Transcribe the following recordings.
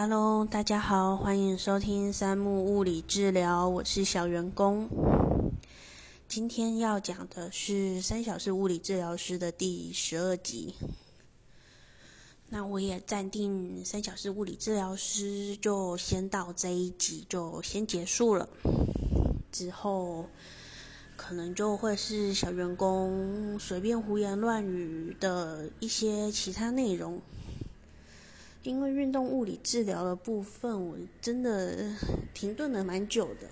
Hello，大家好，欢迎收听三木物理治疗，我是小员工。今天要讲的是三小时物理治疗师的第十二集。那我也暂定三小时物理治疗师就先到这一集就先结束了，之后可能就会是小员工随便胡言乱语的一些其他内容。因为运动物理治疗的部分，我真的停顿了蛮久的，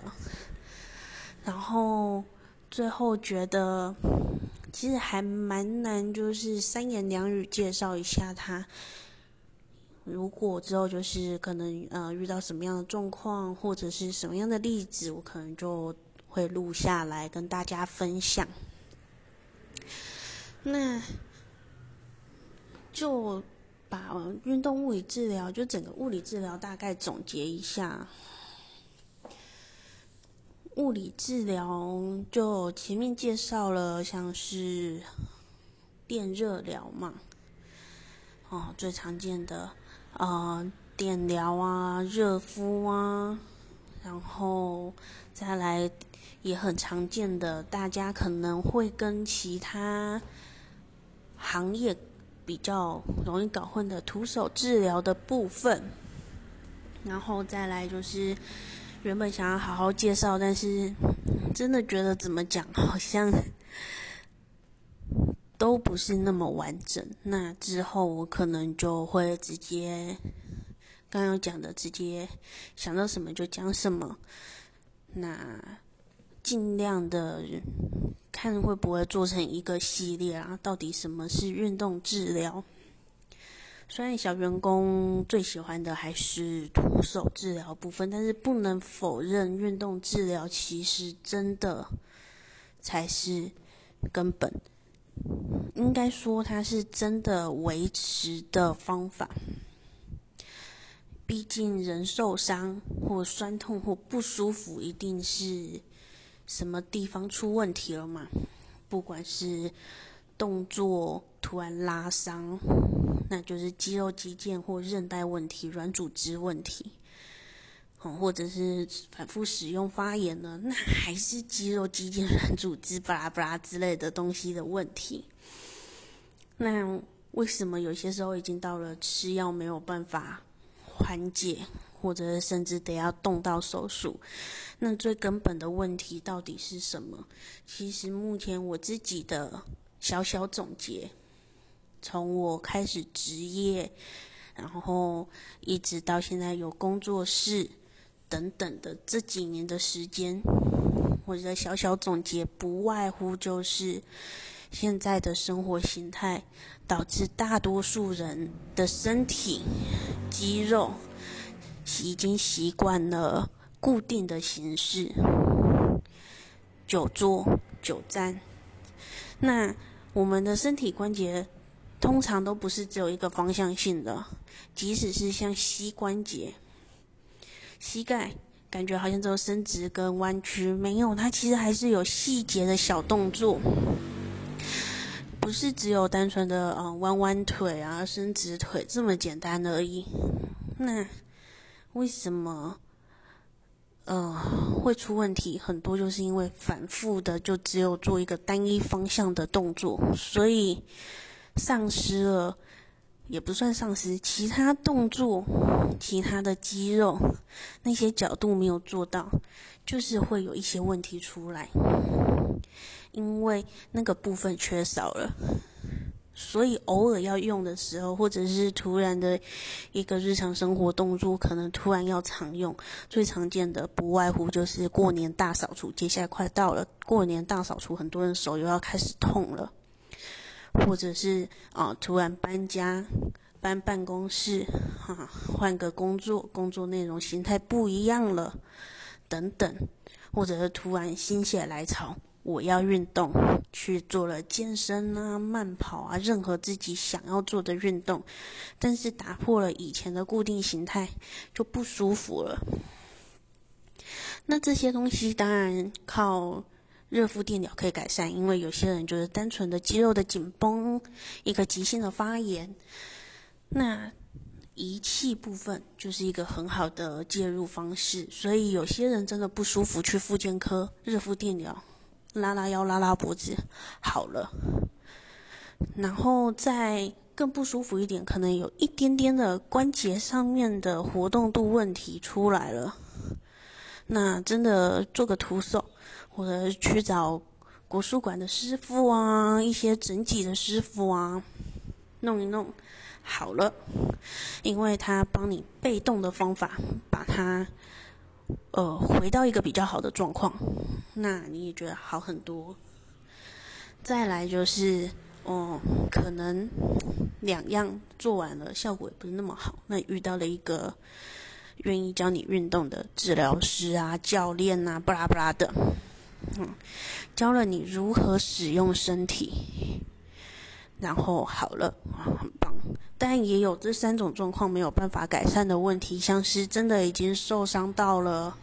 然后最后觉得其实还蛮难，就是三言两语介绍一下它。如果之后就是可能呃遇到什么样的状况，或者是什么样的例子，我可能就会录下来跟大家分享。那就。把运动物理治疗，就整个物理治疗大概总结一下。物理治疗就前面介绍了，像是电热疗嘛，哦，最常见的啊电疗啊、热敷啊，然后再来也很常见的，大家可能会跟其他行业。比较容易搞混的徒手治疗的部分，然后再来就是原本想要好好介绍，但是真的觉得怎么讲好像 都不是那么完整。那之后我可能就会直接刚刚讲的，直接想到什么就讲什么。那尽量的。看会不会做成一个系列啊？到底什么是运动治疗？虽然小员工最喜欢的还是徒手治疗部分，但是不能否认，运动治疗其实真的才是根本。应该说，它是真的维持的方法。毕竟，人受伤或酸痛或不舒服，一定是。什么地方出问题了嘛？不管是动作突然拉伤，那就是肌肉肌腱或韧带问题、软组织问题，哦，或者是反复使用发炎了，那还是肌肉肌腱软组织巴拉巴拉之类的东西的问题。那为什么有些时候已经到了吃药没有办法缓解？或者甚至得要动到手术，那最根本的问题到底是什么？其实目前我自己的小小总结，从我开始职业，然后一直到现在有工作室等等的这几年的时间，我的小小总结不外乎就是现在的生活形态导致大多数人的身体肌肉。已经习惯了固定的形式，久坐、久站。那我们的身体关节通常都不是只有一个方向性的，即使是像膝关节、膝盖，感觉好像只有伸直跟弯曲，没有，它其实还是有细节的小动作，不是只有单纯的嗯弯弯腿啊、伸直腿这么简单而已。那。为什么，呃，会出问题？很多就是因为反复的就只有做一个单一方向的动作，所以丧失了，也不算丧失，其他动作、其他的肌肉那些角度没有做到，就是会有一些问题出来，因为那个部分缺少了。所以偶尔要用的时候，或者是突然的一个日常生活动作，可能突然要常用。最常见的不外乎就是过年大扫除，接下来快到了，过年大扫除，很多人手又要开始痛了，或者是啊，突然搬家、搬办公室，哈，换个工作，工作内容形态不一样了，等等，或者是突然心血来潮。我要运动，去做了健身啊、慢跑啊，任何自己想要做的运动，但是打破了以前的固定形态，就不舒服了。那这些东西当然靠热敷电疗可以改善，因为有些人就是单纯的肌肉的紧绷，一个急性的发炎。那仪器部分就是一个很好的介入方式，所以有些人真的不舒服，去复健科热敷电疗，拉拉腰、拉拉脖子，好了。然后再更不舒服一点，可能有一点点的关节上面的活动度问题出来了，那真的做个徒手，或者去找国术馆的师傅啊，一些整脊的师傅啊，弄一弄。好了，因为他帮你被动的方法，把它呃回到一个比较好的状况，那你也觉得好很多。再来就是，哦，可能两样做完了，效果也不是那么好，那遇到了一个愿意教你运动的治疗师啊、教练啊，巴拉巴拉的，嗯，教了你如何使用身体，然后好了，很棒。但也有这三种状况没有办法改善的问题，像是真的已经受伤到了，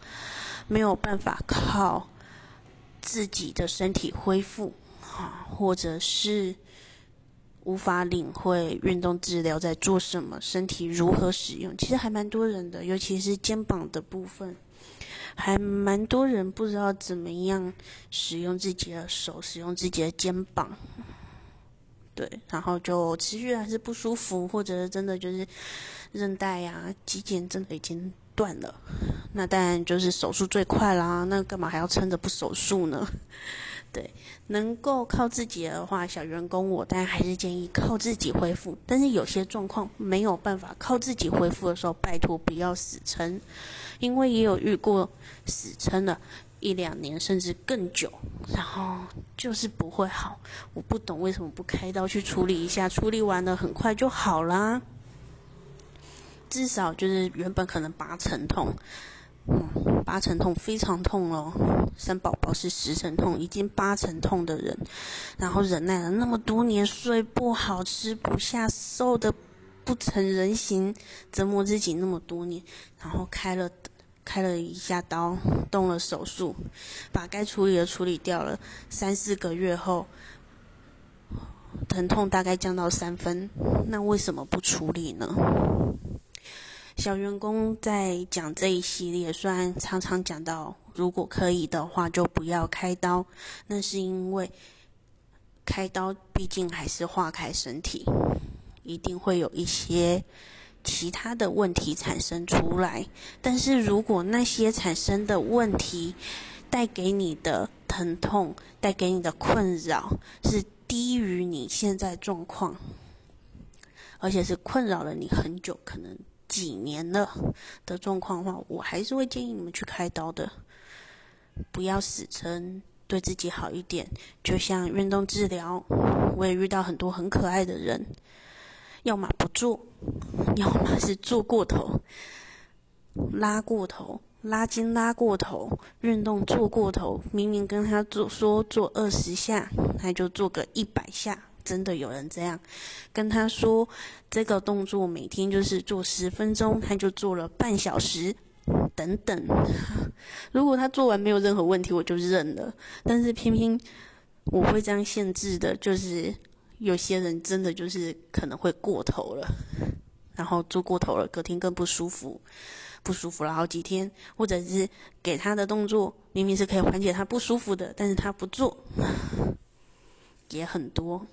没有办法靠自己的身体恢复，啊，或者是无法领会运动治疗在做什么，身体如何使用，其实还蛮多人的，尤其是肩膀的部分，还蛮多人不知道怎么样使用自己的手，使用自己的肩膀。对，然后就持续还是不舒服，或者是真的就是韧带呀、肌腱真的已经断了，那当然就是手术最快啦。那干嘛还要撑着不手术呢？对，能够靠自己的话，小员工我当然还是建议靠自己恢复。但是有些状况没有办法靠自己恢复的时候，拜托不要死撑，因为也有遇过死撑的。一两年甚至更久，然后就是不会好。我不懂为什么不开刀去处理一下，处理完了很快就好啦。至少就是原本可能八成痛，嗯，八成痛非常痛哦。生宝宝是十成痛，已经八成痛的人，然后忍耐了那么多年，睡不好，吃不下，瘦的不成人形，折磨自己那么多年，然后开了。开了一下刀，动了手术，把该处理的处理掉了。三四个月后，疼痛大概降到三分。那为什么不处理呢？小员工在讲这一系列，虽然常常讲到，如果可以的话，就不要开刀。那是因为开刀毕竟还是化开身体，一定会有一些。其他的问题产生出来，但是如果那些产生的问题带给你的疼痛、带给你的困扰是低于你现在状况，而且是困扰了你很久，可能几年了的状况的话，我还是会建议你们去开刀的，不要死撑，对自己好一点。就像运动治疗，我也遇到很多很可爱的人。要么不做，要么是做过头，拉过头，拉筋拉过头，运动做过头。明明跟他做说做二十下，他就做个一百下。真的有人这样跟他说，这个动作每天就是做十分钟，他就做了半小时，等等。如果他做完没有任何问题，我就认了。但是偏偏我会这样限制的，就是。有些人真的就是可能会过头了，然后做过头了，隔天更不舒服，不舒服了好几天，或者是给他的动作明明是可以缓解他不舒服的，但是他不做，也很多。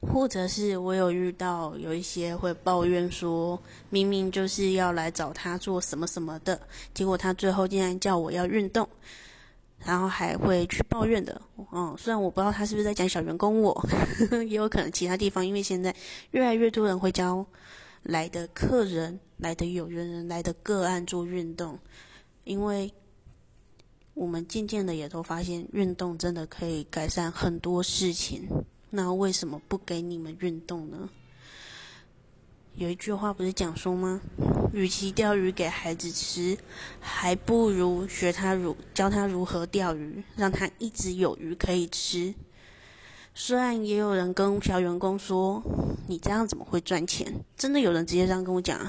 或者是我有遇到有一些会抱怨说，明明就是要来找他做什么什么的，结果他最后竟然叫我要运动。然后还会去抱怨的，嗯，虽然我不知道他是不是在讲小员工，我 也有可能其他地方，因为现在越来越多人会教来的客人、来的有缘人、来的个案做运动，因为我们渐渐的也都发现运动真的可以改善很多事情，那为什么不给你们运动呢？有一句话不是讲说吗？与其钓鱼给孩子吃，还不如学他如教他如何钓鱼，让他一直有鱼可以吃。虽然也有人跟小员工说：“你这样怎么会赚钱？”真的有人直接这样跟我讲：“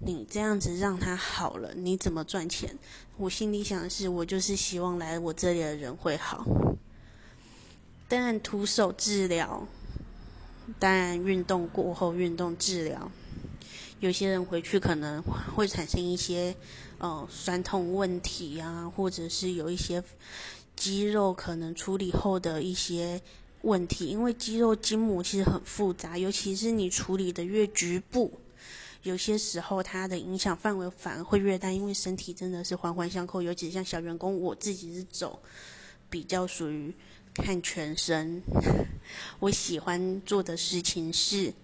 你这样子让他好了，你怎么赚钱？”我心里想的是，我就是希望来我这里的人会好。但，徒手治疗。当然运动过后运动治疗，有些人回去可能会产生一些呃酸痛问题啊，或者是有一些肌肉可能处理后的一些问题，因为肌肉筋膜其实很复杂，尤其是你处理的越局部。有些时候，它的影响范围反而会越大，因为身体真的是环环相扣。尤其像小员工，我自己是走比较属于看全身。我喜欢做的事情是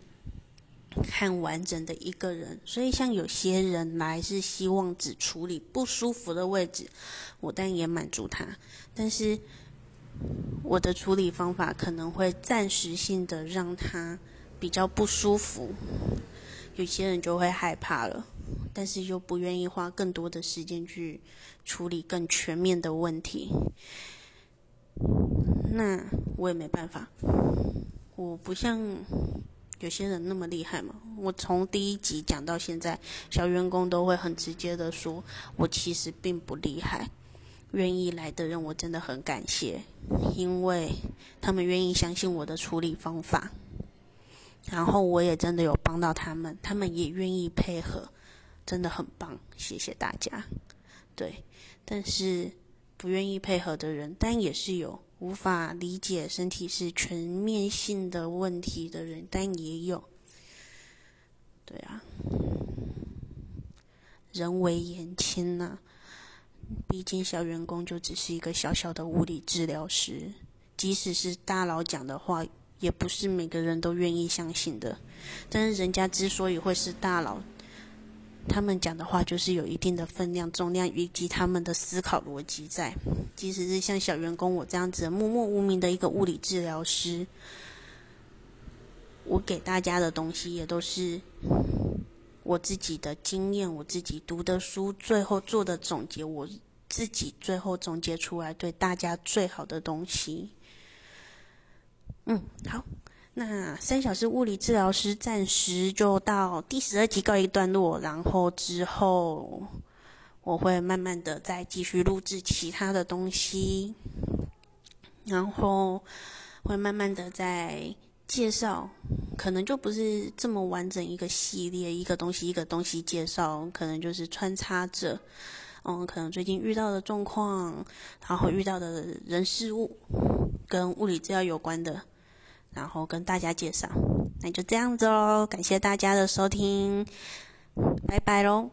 看完整的一个人，所以像有些人来是希望只处理不舒服的位置，我当然也满足他。但是我的处理方法可能会暂时性的让他比较不舒服。有些人就会害怕了，但是又不愿意花更多的时间去处理更全面的问题。那我也没办法，我不像有些人那么厉害嘛。我从第一集讲到现在，小员工都会很直接的说，我其实并不厉害。愿意来的人，我真的很感谢，因为他们愿意相信我的处理方法。然后我也真的有帮到他们，他们也愿意配合，真的很棒，谢谢大家。对，但是不愿意配合的人，但也是有无法理解身体是全面性的问题的人，但也有。对啊，人为言轻呐，毕竟小员工就只是一个小小的物理治疗师，即使是大佬讲的话。也不是每个人都愿意相信的，但是人家之所以会是大佬，他们讲的话就是有一定的分量、重量以及他们的思考逻辑在。即使是像小员工我这样子默默无名的一个物理治疗师，我给大家的东西也都是我自己的经验、我自己读的书，最后做的总结，我自己最后总结出来对大家最好的东西。嗯，好，那三小时物理治疗师暂时就到第十二集告一段落，然后之后我会慢慢的再继续录制其他的东西，然后会慢慢的再介绍，可能就不是这么完整一个系列，一个东西一个东西介绍，可能就是穿插着，嗯，可能最近遇到的状况，然后遇到的人事物跟物理治疗有关的。然后跟大家介绍，那就这样子喽，感谢大家的收听，拜拜喽。